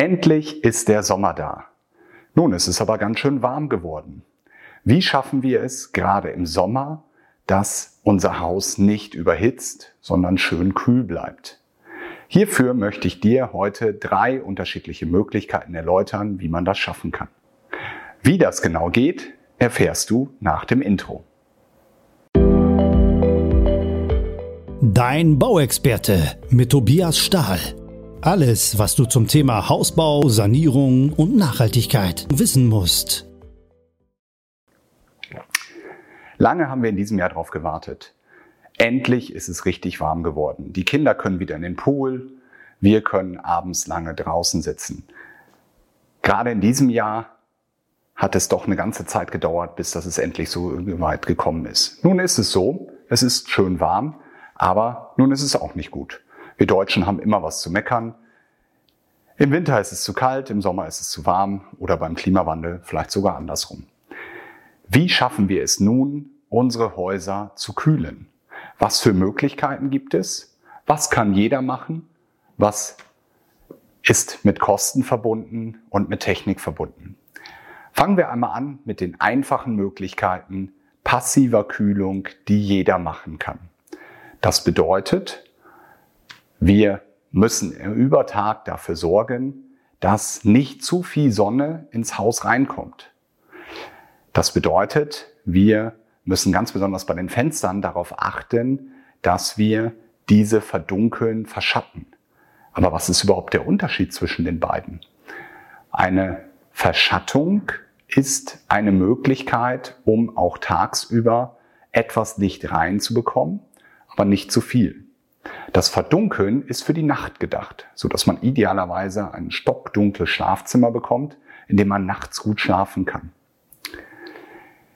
Endlich ist der Sommer da. Nun ist es aber ganz schön warm geworden. Wie schaffen wir es gerade im Sommer, dass unser Haus nicht überhitzt, sondern schön kühl bleibt? Hierfür möchte ich dir heute drei unterschiedliche Möglichkeiten erläutern, wie man das schaffen kann. Wie das genau geht, erfährst du nach dem Intro. Dein Bauexperte mit Tobias Stahl. Alles, was du zum Thema Hausbau, Sanierung und Nachhaltigkeit wissen musst. Lange haben wir in diesem Jahr darauf gewartet. Endlich ist es richtig warm geworden. Die Kinder können wieder in den Pool. Wir können abends lange draußen sitzen. Gerade in diesem Jahr hat es doch eine ganze Zeit gedauert, bis das es endlich so weit gekommen ist. Nun ist es so, es ist schön warm, aber nun ist es auch nicht gut. Wir Deutschen haben immer was zu meckern. Im Winter ist es zu kalt, im Sommer ist es zu warm oder beim Klimawandel vielleicht sogar andersrum. Wie schaffen wir es nun, unsere Häuser zu kühlen? Was für Möglichkeiten gibt es? Was kann jeder machen? Was ist mit Kosten verbunden und mit Technik verbunden? Fangen wir einmal an mit den einfachen Möglichkeiten passiver Kühlung, die jeder machen kann. Das bedeutet, wir müssen über Tag dafür sorgen, dass nicht zu viel Sonne ins Haus reinkommt. Das bedeutet, wir müssen ganz besonders bei den Fenstern darauf achten, dass wir diese verdunkeln, verschatten. Aber was ist überhaupt der Unterschied zwischen den beiden? Eine Verschattung ist eine Möglichkeit, um auch tagsüber etwas Licht reinzubekommen, aber nicht zu viel. Das Verdunkeln ist für die Nacht gedacht, so dass man idealerweise ein stockdunkles Schlafzimmer bekommt, in dem man nachts gut schlafen kann.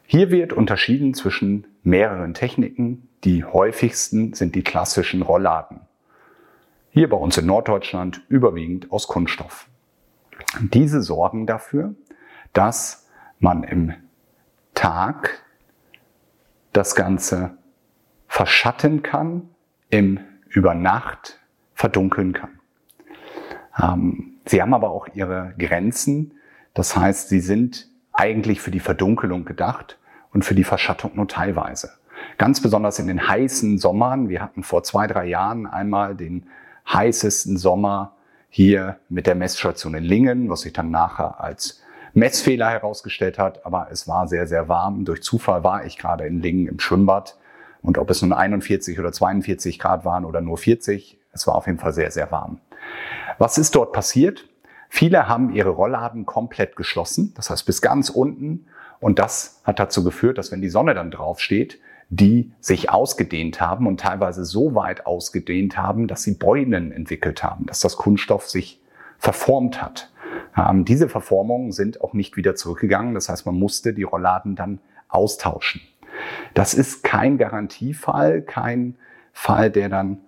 Hier wird unterschieden zwischen mehreren Techniken. Die häufigsten sind die klassischen Rollladen. Hier bei uns in Norddeutschland überwiegend aus Kunststoff. Diese sorgen dafür, dass man im Tag das Ganze verschatten kann, im über Nacht verdunkeln kann. Ähm, sie haben aber auch ihre Grenzen. Das heißt, sie sind eigentlich für die Verdunkelung gedacht und für die Verschattung nur teilweise. Ganz besonders in den heißen Sommern. Wir hatten vor zwei, drei Jahren einmal den heißesten Sommer hier mit der Messstation in Lingen, was sich dann nachher als Messfehler herausgestellt hat. Aber es war sehr, sehr warm. Durch Zufall war ich gerade in Lingen im Schwimmbad und ob es nun 41 oder 42 Grad waren oder nur 40, es war auf jeden Fall sehr, sehr warm. Was ist dort passiert? Viele haben ihre Rollladen komplett geschlossen, das heißt bis ganz unten. Und das hat dazu geführt, dass wenn die Sonne dann draufsteht, die sich ausgedehnt haben und teilweise so weit ausgedehnt haben, dass sie Beulen entwickelt haben, dass das Kunststoff sich verformt hat. Ähm, diese Verformungen sind auch nicht wieder zurückgegangen. Das heißt, man musste die Rollladen dann austauschen. Das ist kein Garantiefall, kein Fall, der dann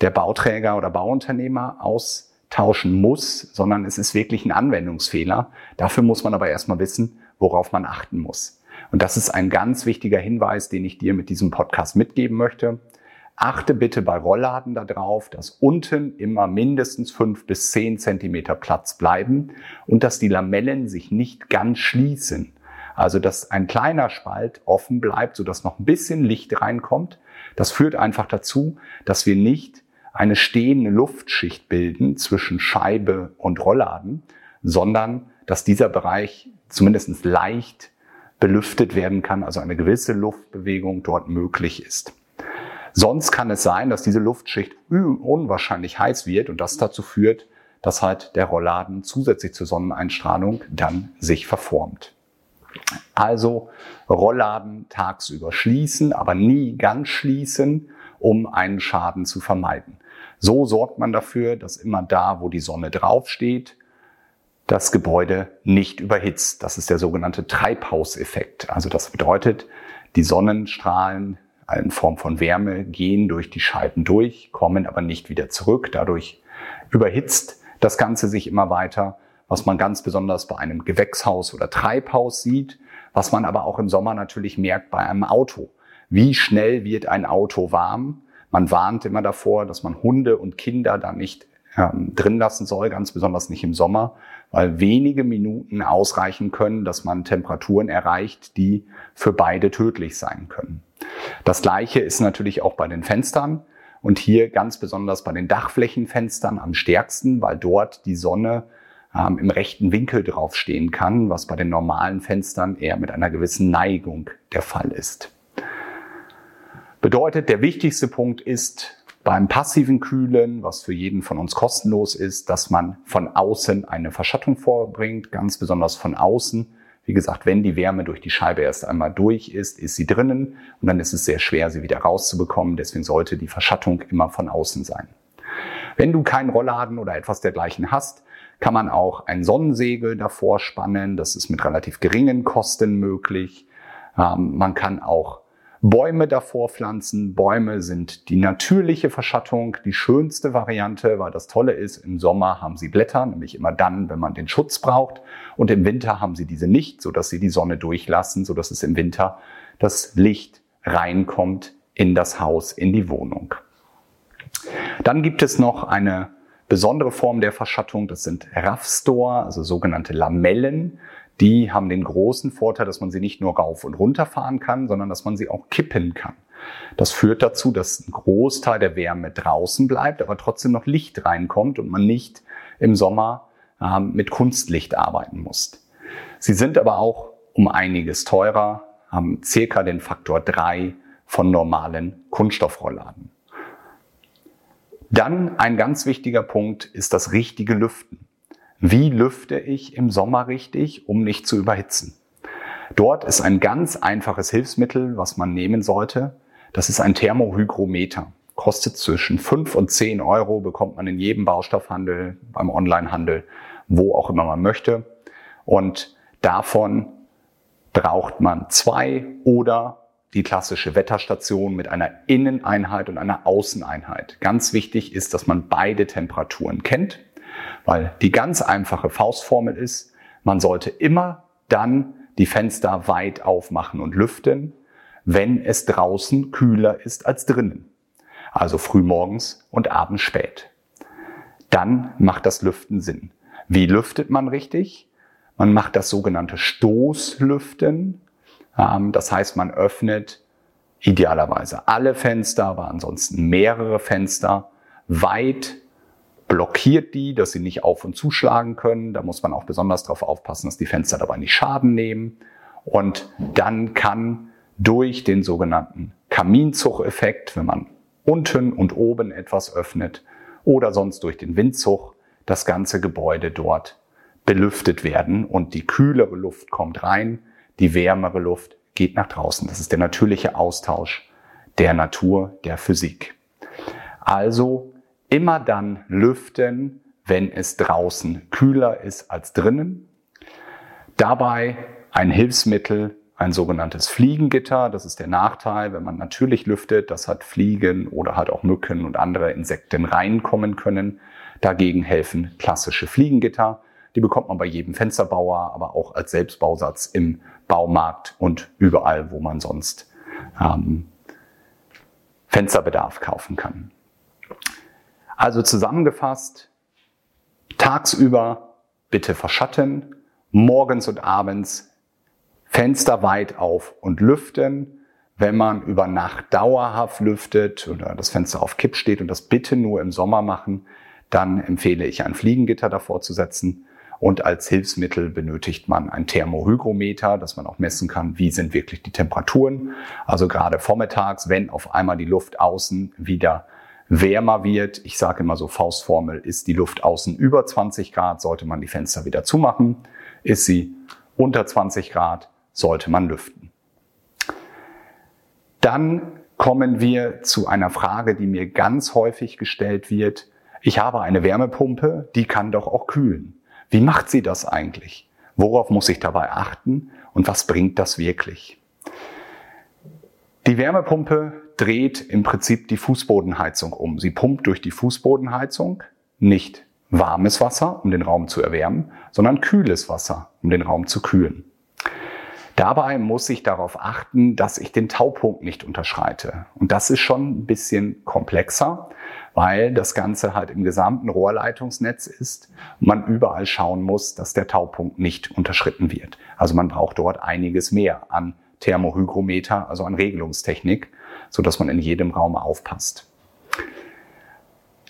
der Bauträger oder Bauunternehmer austauschen muss, sondern es ist wirklich ein Anwendungsfehler. Dafür muss man aber erstmal wissen, worauf man achten muss. Und das ist ein ganz wichtiger Hinweis, den ich dir mit diesem Podcast mitgeben möchte. Achte bitte bei Rollladen darauf, dass unten immer mindestens fünf bis zehn Zentimeter Platz bleiben und dass die Lamellen sich nicht ganz schließen. Also, dass ein kleiner Spalt offen bleibt, sodass noch ein bisschen Licht reinkommt. Das führt einfach dazu, dass wir nicht eine stehende Luftschicht bilden zwischen Scheibe und Rollladen, sondern dass dieser Bereich zumindest leicht belüftet werden kann, also eine gewisse Luftbewegung dort möglich ist. Sonst kann es sein, dass diese Luftschicht unwahrscheinlich heiß wird und das dazu führt, dass halt der Rollladen zusätzlich zur Sonneneinstrahlung dann sich verformt. Also Rollladen tagsüber schließen, aber nie ganz schließen, um einen Schaden zu vermeiden. So sorgt man dafür, dass immer da, wo die Sonne draufsteht, das Gebäude nicht überhitzt. Das ist der sogenannte Treibhauseffekt. Also das bedeutet, die Sonnenstrahlen in Form von Wärme gehen durch die Scheiben durch, kommen aber nicht wieder zurück. Dadurch überhitzt das Ganze sich immer weiter was man ganz besonders bei einem Gewächshaus oder Treibhaus sieht, was man aber auch im Sommer natürlich merkt bei einem Auto. Wie schnell wird ein Auto warm? Man warnt immer davor, dass man Hunde und Kinder da nicht ähm, drin lassen soll, ganz besonders nicht im Sommer, weil wenige Minuten ausreichen können, dass man Temperaturen erreicht, die für beide tödlich sein können. Das gleiche ist natürlich auch bei den Fenstern und hier ganz besonders bei den Dachflächenfenstern am stärksten, weil dort die Sonne ähm, im rechten Winkel draufstehen kann, was bei den normalen Fenstern eher mit einer gewissen Neigung der Fall ist. Bedeutet, der wichtigste Punkt ist beim passiven Kühlen, was für jeden von uns kostenlos ist, dass man von außen eine Verschattung vorbringt, ganz besonders von außen. Wie gesagt, wenn die Wärme durch die Scheibe erst einmal durch ist, ist sie drinnen und dann ist es sehr schwer, sie wieder rauszubekommen. Deswegen sollte die Verschattung immer von außen sein. Wenn du keinen Rollladen oder etwas dergleichen hast, kann man auch ein Sonnensegel davor spannen. Das ist mit relativ geringen Kosten möglich. Ähm, man kann auch Bäume davor pflanzen. Bäume sind die natürliche Verschattung, die schönste Variante, weil das Tolle ist, im Sommer haben sie Blätter, nämlich immer dann, wenn man den Schutz braucht. Und im Winter haben sie diese nicht, sodass sie die Sonne durchlassen, sodass es im Winter das Licht reinkommt in das Haus, in die Wohnung. Dann gibt es noch eine besondere Form der Verschattung, das sind Raffstore, also sogenannte Lamellen die haben den großen Vorteil, dass man sie nicht nur rauf und runter fahren kann, sondern dass man sie auch kippen kann. Das führt dazu, dass ein Großteil der Wärme draußen bleibt, aber trotzdem noch Licht reinkommt und man nicht im Sommer ähm, mit Kunstlicht arbeiten muss. Sie sind aber auch um einiges teurer, haben circa den Faktor drei von normalen Kunststoffrollladen. Dann ein ganz wichtiger Punkt ist das richtige Lüften. Wie lüfte ich im Sommer richtig, um nicht zu überhitzen? Dort ist ein ganz einfaches Hilfsmittel, was man nehmen sollte. Das ist ein Thermohygrometer. Kostet zwischen 5 und 10 Euro, bekommt man in jedem Baustoffhandel, beim Onlinehandel, wo auch immer man möchte. Und davon braucht man zwei oder die klassische Wetterstation mit einer Inneneinheit und einer Außeneinheit. Ganz wichtig ist, dass man beide Temperaturen kennt. Weil die ganz einfache Faustformel ist, man sollte immer dann die Fenster weit aufmachen und lüften, wenn es draußen kühler ist als drinnen. Also frühmorgens und abends spät. Dann macht das Lüften Sinn. Wie lüftet man richtig? Man macht das sogenannte Stoßlüften. Ähm, das heißt, man öffnet idealerweise alle Fenster, aber ansonsten mehrere Fenster weit blockiert die, dass sie nicht auf und zuschlagen können. Da muss man auch besonders darauf aufpassen, dass die Fenster dabei nicht Schaden nehmen. Und dann kann durch den sogenannten Kaminzug-Effekt, wenn man unten und oben etwas öffnet oder sonst durch den Windzug, das ganze Gebäude dort belüftet werden und die kühlere Luft kommt rein, die wärmere Luft geht nach draußen. Das ist der natürliche Austausch der Natur, der Physik. Also immer dann lüften, wenn es draußen kühler ist als drinnen. Dabei ein Hilfsmittel, ein sogenanntes Fliegengitter. Das ist der Nachteil, wenn man natürlich lüftet, dass hat Fliegen oder halt auch Mücken und andere Insekten reinkommen können. Dagegen helfen klassische Fliegengitter. Die bekommt man bei jedem Fensterbauer, aber auch als Selbstbausatz im Baumarkt und überall, wo man sonst ähm, Fensterbedarf kaufen kann. Also zusammengefasst, tagsüber bitte verschatten, morgens und abends Fenster weit auf und lüften. Wenn man über Nacht dauerhaft lüftet oder das Fenster auf Kipp steht und das bitte nur im Sommer machen, dann empfehle ich ein Fliegengitter davor zu setzen. Und als Hilfsmittel benötigt man ein Thermohygrometer, dass man auch messen kann, wie sind wirklich die Temperaturen. Also gerade vormittags, wenn auf einmal die Luft außen wieder wärmer wird, ich sage immer so Faustformel, ist die Luft außen über 20 Grad, sollte man die Fenster wieder zumachen. Ist sie unter 20 Grad, sollte man lüften. Dann kommen wir zu einer Frage, die mir ganz häufig gestellt wird. Ich habe eine Wärmepumpe, die kann doch auch kühlen. Wie macht sie das eigentlich? Worauf muss ich dabei achten und was bringt das wirklich? Die Wärmepumpe dreht im Prinzip die Fußbodenheizung um. Sie pumpt durch die Fußbodenheizung nicht warmes Wasser, um den Raum zu erwärmen, sondern kühles Wasser, um den Raum zu kühlen. Dabei muss ich darauf achten, dass ich den Taupunkt nicht unterschreite. Und das ist schon ein bisschen komplexer, weil das Ganze halt im gesamten Rohrleitungsnetz ist man überall schauen muss, dass der Taupunkt nicht unterschritten wird. Also man braucht dort einiges mehr an Thermohygrometer, also an Regelungstechnik, so dass man in jedem Raum aufpasst.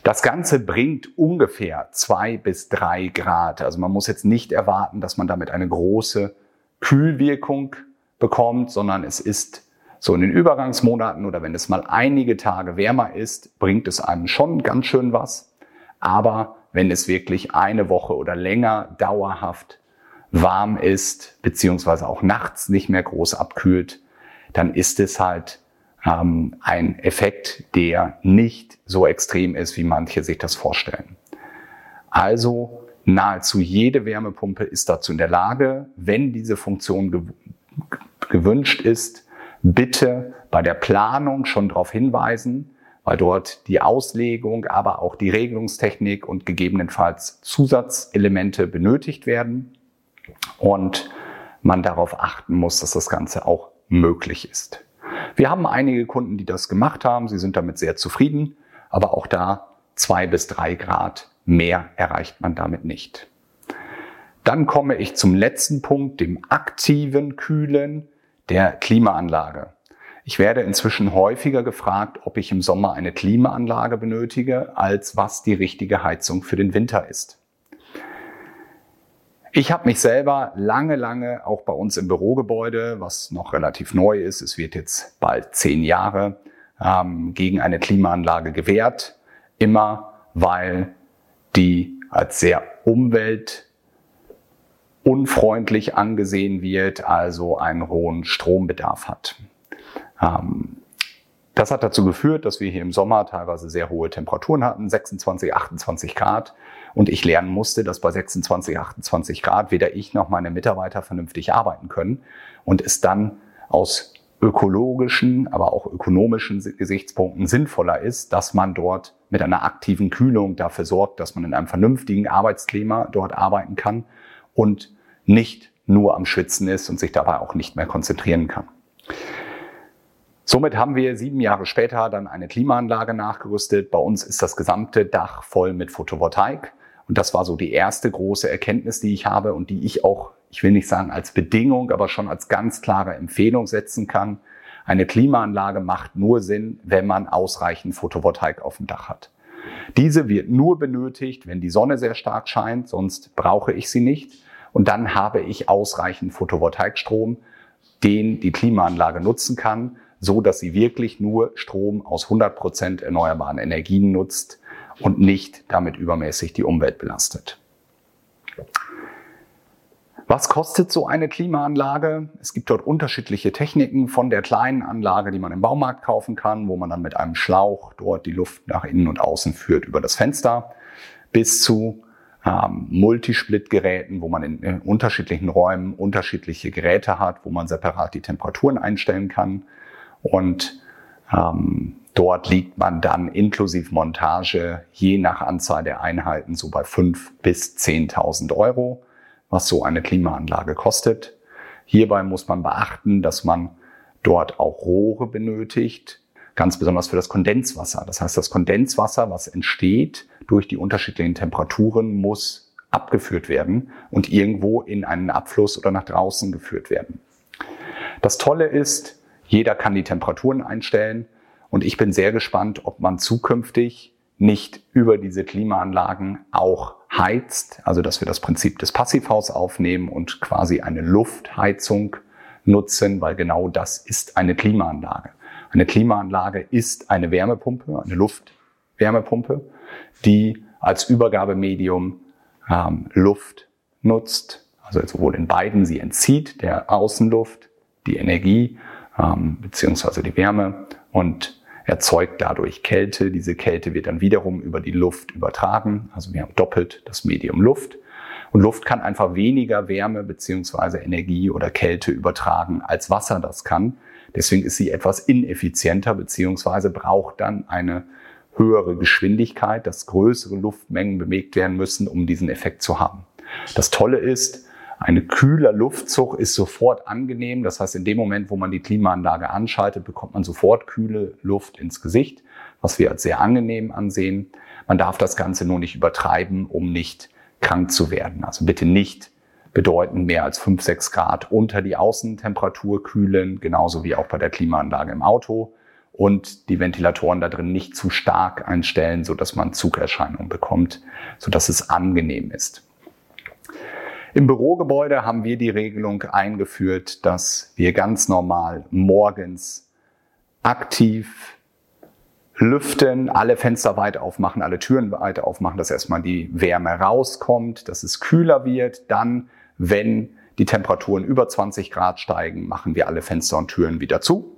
Das Ganze bringt ungefähr zwei bis drei Grad. Also man muss jetzt nicht erwarten, dass man damit eine große Kühlwirkung bekommt, sondern es ist so in den Übergangsmonaten oder wenn es mal einige Tage wärmer ist, bringt es einem schon ganz schön was. Aber wenn es wirklich eine Woche oder länger dauerhaft warm ist, beziehungsweise auch nachts nicht mehr groß abkühlt, dann ist es halt ähm, ein Effekt, der nicht so extrem ist, wie manche sich das vorstellen. Also nahezu jede Wärmepumpe ist dazu in der Lage, wenn diese Funktion gew gewünscht ist, bitte bei der Planung schon darauf hinweisen, weil dort die Auslegung, aber auch die Regelungstechnik und gegebenenfalls Zusatzelemente benötigt werden und man darauf achten muss, dass das Ganze auch möglich ist. Wir haben einige Kunden, die das gemacht haben, sie sind damit sehr zufrieden, aber auch da zwei bis drei Grad mehr erreicht man damit nicht. Dann komme ich zum letzten Punkt, dem aktiven Kühlen der Klimaanlage. Ich werde inzwischen häufiger gefragt, ob ich im Sommer eine Klimaanlage benötige, als was die richtige Heizung für den Winter ist. Ich habe mich selber lange, lange auch bei uns im Bürogebäude, was noch relativ neu ist, es wird jetzt bald zehn Jahre, ähm, gegen eine Klimaanlage gewehrt. Immer weil die als sehr umwelt unfreundlich angesehen wird, also einen hohen Strombedarf hat. Ähm, das hat dazu geführt, dass wir hier im Sommer teilweise sehr hohe Temperaturen hatten, 26, 28 Grad. Und ich lernen musste, dass bei 26, 28 Grad weder ich noch meine Mitarbeiter vernünftig arbeiten können und es dann aus ökologischen, aber auch ökonomischen Gesichtspunkten sinnvoller ist, dass man dort mit einer aktiven Kühlung dafür sorgt, dass man in einem vernünftigen Arbeitsklima dort arbeiten kann und nicht nur am Schwitzen ist und sich dabei auch nicht mehr konzentrieren kann. Somit haben wir sieben Jahre später dann eine Klimaanlage nachgerüstet. Bei uns ist das gesamte Dach voll mit Photovoltaik. Und das war so die erste große Erkenntnis, die ich habe und die ich auch, ich will nicht sagen als Bedingung, aber schon als ganz klare Empfehlung setzen kann. Eine Klimaanlage macht nur Sinn, wenn man ausreichend Photovoltaik auf dem Dach hat. Diese wird nur benötigt, wenn die Sonne sehr stark scheint, sonst brauche ich sie nicht. Und dann habe ich ausreichend Photovoltaikstrom, den die Klimaanlage nutzen kann, so dass sie wirklich nur Strom aus 100 Prozent erneuerbaren Energien nutzt und nicht damit übermäßig die Umwelt belastet. Was kostet so eine Klimaanlage? Es gibt dort unterschiedliche Techniken von der kleinen Anlage, die man im Baumarkt kaufen kann, wo man dann mit einem Schlauch dort die Luft nach innen und außen führt über das Fenster, bis zu ähm, Multisplit-Geräten, wo man in, in unterschiedlichen Räumen unterschiedliche Geräte hat, wo man separat die Temperaturen einstellen kann. Und ähm, dort liegt man dann inklusive Montage je nach Anzahl der Einheiten so bei 5.000 bis 10.000 Euro, was so eine Klimaanlage kostet. Hierbei muss man beachten, dass man dort auch Rohre benötigt, ganz besonders für das Kondenswasser. Das heißt, das Kondenswasser, was entsteht durch die unterschiedlichen Temperaturen, muss abgeführt werden und irgendwo in einen Abfluss oder nach draußen geführt werden. Das Tolle ist, jeder kann die Temperaturen einstellen und ich bin sehr gespannt, ob man zukünftig nicht über diese Klimaanlagen auch heizt, also dass wir das Prinzip des Passivhaus aufnehmen und quasi eine Luftheizung nutzen, weil genau das ist eine Klimaanlage. Eine Klimaanlage ist eine Wärmepumpe, eine Luftwärmepumpe, die als Übergabemedium ähm, Luft nutzt, also sowohl in beiden, sie entzieht der Außenluft die Energie ähm, beziehungsweise die Wärme und erzeugt dadurch Kälte. Diese Kälte wird dann wiederum über die Luft übertragen. Also wir haben doppelt das Medium Luft. Und Luft kann einfach weniger Wärme beziehungsweise Energie oder Kälte übertragen, als Wasser das kann. Deswegen ist sie etwas ineffizienter beziehungsweise braucht dann eine höhere Geschwindigkeit, dass größere Luftmengen bewegt werden müssen, um diesen Effekt zu haben. Das Tolle ist, Eine kühler Luftzug ist sofort angenehm. Das heißt, in dem Moment, wo man die Klimaanlage anschaltet, bekommt man sofort kühle Luft ins Gesicht, was wir als sehr angenehm ansehen. Man darf das Ganze nur nicht übertreiben, um nicht krank zu werden. Also bitte nicht bedeuten mehr als 5, 6 Grad unter die Außentemperatur kühlen, genauso wie auch bei der Klimaanlage im Auto und die Ventilatoren da drin nicht zu stark einstellen, so dass man Zugerscheinungen bekommt, so dass es angenehm ist. Im Bürogebäude haben wir die Regelung eingeführt, dass wir ganz normal morgens aktiv lüften, alle Fenster weit aufmachen, alle Türen weit aufmachen, dass erstmal die Wärme rauskommt, dass es kühler wird. Dann, wenn die Temperaturen über 20 Grad steigen, machen wir alle Fenster und Türen wieder zu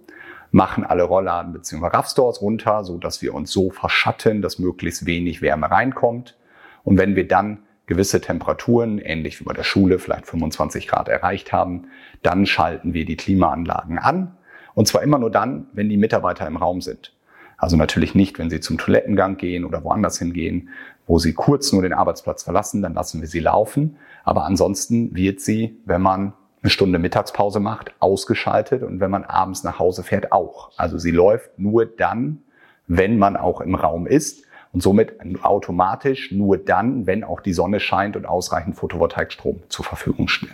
machen alle Rollladen bzw. Raffstores runter, so dass wir uns so verschatten, dass möglichst wenig Wärme reinkommt. Und wenn wir dann gewisse Temperaturen, ähnlich wie bei der Schule, vielleicht 25 Grad erreicht haben, dann schalten wir die Klimaanlagen an. Und zwar immer nur dann, wenn die Mitarbeiter im Raum sind. Also natürlich nicht, wenn sie zum Toilettengang gehen oder woanders hingehen, wo sie kurz nur den Arbeitsplatz verlassen, dann lassen wir sie laufen. Aber ansonsten wird sie, wenn man eine Stunde Mittagspause macht, ausgeschaltet und wenn man abends nach Hause fährt, auch. Also sie läuft nur dann, wenn man auch im Raum ist und somit automatisch nur dann, wenn auch die Sonne scheint und ausreichend Photovoltaikstrom zur Verfügung steht.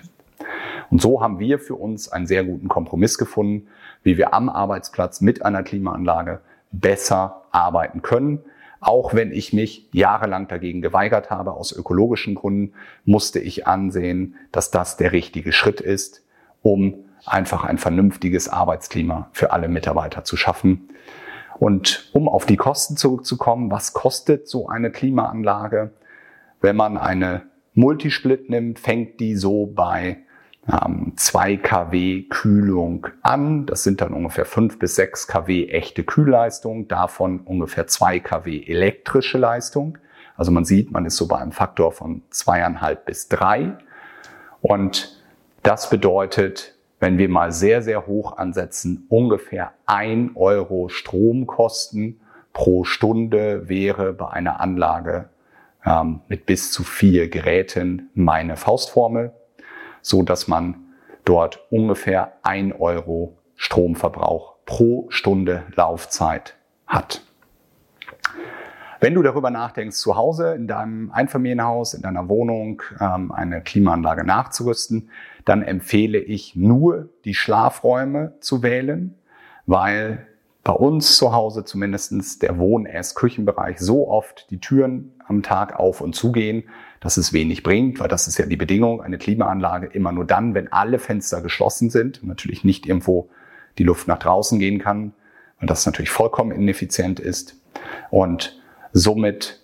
Und so haben wir für uns einen sehr guten Kompromiss gefunden, wie wir am Arbeitsplatz mit einer Klimaanlage besser arbeiten können. Auch wenn ich mich jahrelang dagegen geweigert habe, aus ökologischen Gründen, musste ich ansehen, dass das der richtige Schritt ist, um einfach ein vernünftiges Arbeitsklima für alle Mitarbeiter zu schaffen. Und um auf die Kosten zurückzukommen, was kostet so eine Klimaanlage? Wenn man eine Multisplit nimmt, fängt die so bei ähm, 2 kW Kühlung an. Das sind dann ungefähr 5 bis 6 kW echte Kühlleistung, davon ungefähr 2 kW elektrische Leistung. Also man sieht, man ist so bei einem Faktor von zweieinhalb bis drei. Und das bedeutet, wenn wir mal sehr, sehr hoch ansetzen, ungefähr ein Euro Stromkosten pro Stunde wäre bei einer Anlage ähm, mit bis zu vier Geräten meine Faustformel so dass man dort ungefähr ein Euro Stromverbrauch pro Stunde Laufzeit hat. Wenn du darüber nachdenkst, zu Hause in deinem Einfamilienhaus, in deiner Wohnung ähm, eine Klimaanlage nachzurüsten, dann empfehle ich nur die Schlafräume zu wählen, weil bei uns zu Hause zumindestens der Wohn-, Ess-, Küchenbereich so oft die Türen am Tag auf und zugehen, dass es wenig bringt, weil das ist ja die Bedingung, eine Klimaanlage immer nur dann, wenn alle Fenster geschlossen sind und natürlich nicht irgendwo die Luft nach draußen gehen kann, weil das natürlich vollkommen ineffizient ist. Und somit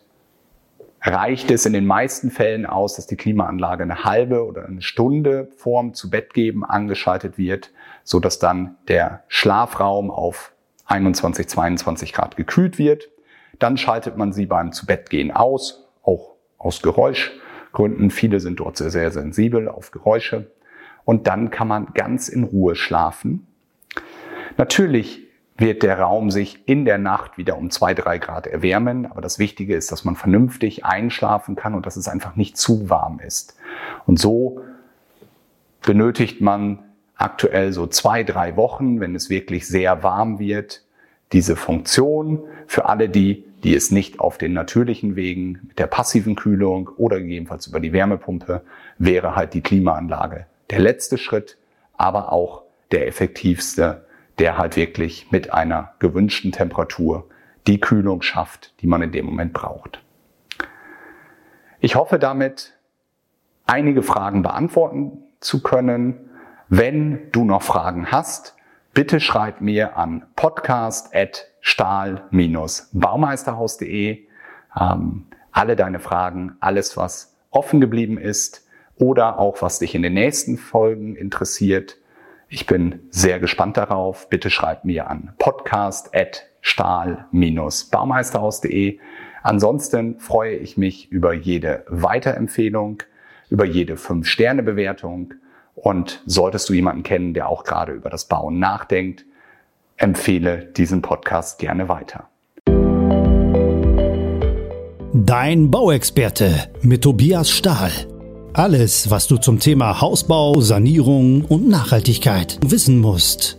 reicht es in den meisten Fällen aus, dass die Klimaanlage eine halbe oder eine Stunde vorm zu Bett geben angeschaltet wird, so dass dann der Schlafraum auf 21, 22 Grad gekühlt wird. Dann schaltet man sie beim zu Bett gehen aus, auch aus Geräuschgründen. Viele sind dort sehr, sehr sensibel auf Geräusche. Und dann kann man ganz in Ruhe schlafen. Natürlich wird der Raum sich in der Nacht wieder um zwei, drei Grad erwärmen. Aber das Wichtige ist, dass man vernünftig einschlafen kann und dass es einfach nicht zu warm ist. Und so benötigt man aktuell so zwei, drei Wochen, wenn es wirklich sehr warm wird, diese Funktion für alle die, die es nicht auf den natürlichen Wegen mit der passiven Kühlung oder gegebenenfalls über die Wärmepumpe wäre halt die Klimaanlage. Der letzte Schritt, aber auch der effektivste, der halt wirklich mit einer gewünschten Temperatur die Kühlung schafft, die man in dem Moment braucht. Ich hoffe damit, einige Fragen beantworten zu können. Wenn du noch Fragen hast, bitte schreib mir an podcast.stahl-baumeisterhaus.de ähm, alle deine Fragen, alles, was offen geblieben ist oder auch was dich in den nächsten Folgen interessiert. Ich bin sehr gespannt darauf. Bitte schreib mir an podcast.stahl-baumeisterhaus.de. Ansonsten freue ich mich über jede Weiterempfehlung, über jede 5-Sterne-Bewertung und solltest du jemanden kennen, der auch gerade über das Bauen nachdenkt, empfehle diesen Podcast gerne weiter. Dein Bauexperte mit Tobias Stahl. Alles, was du zum Thema Hausbau, Sanierung und Nachhaltigkeit wissen musst.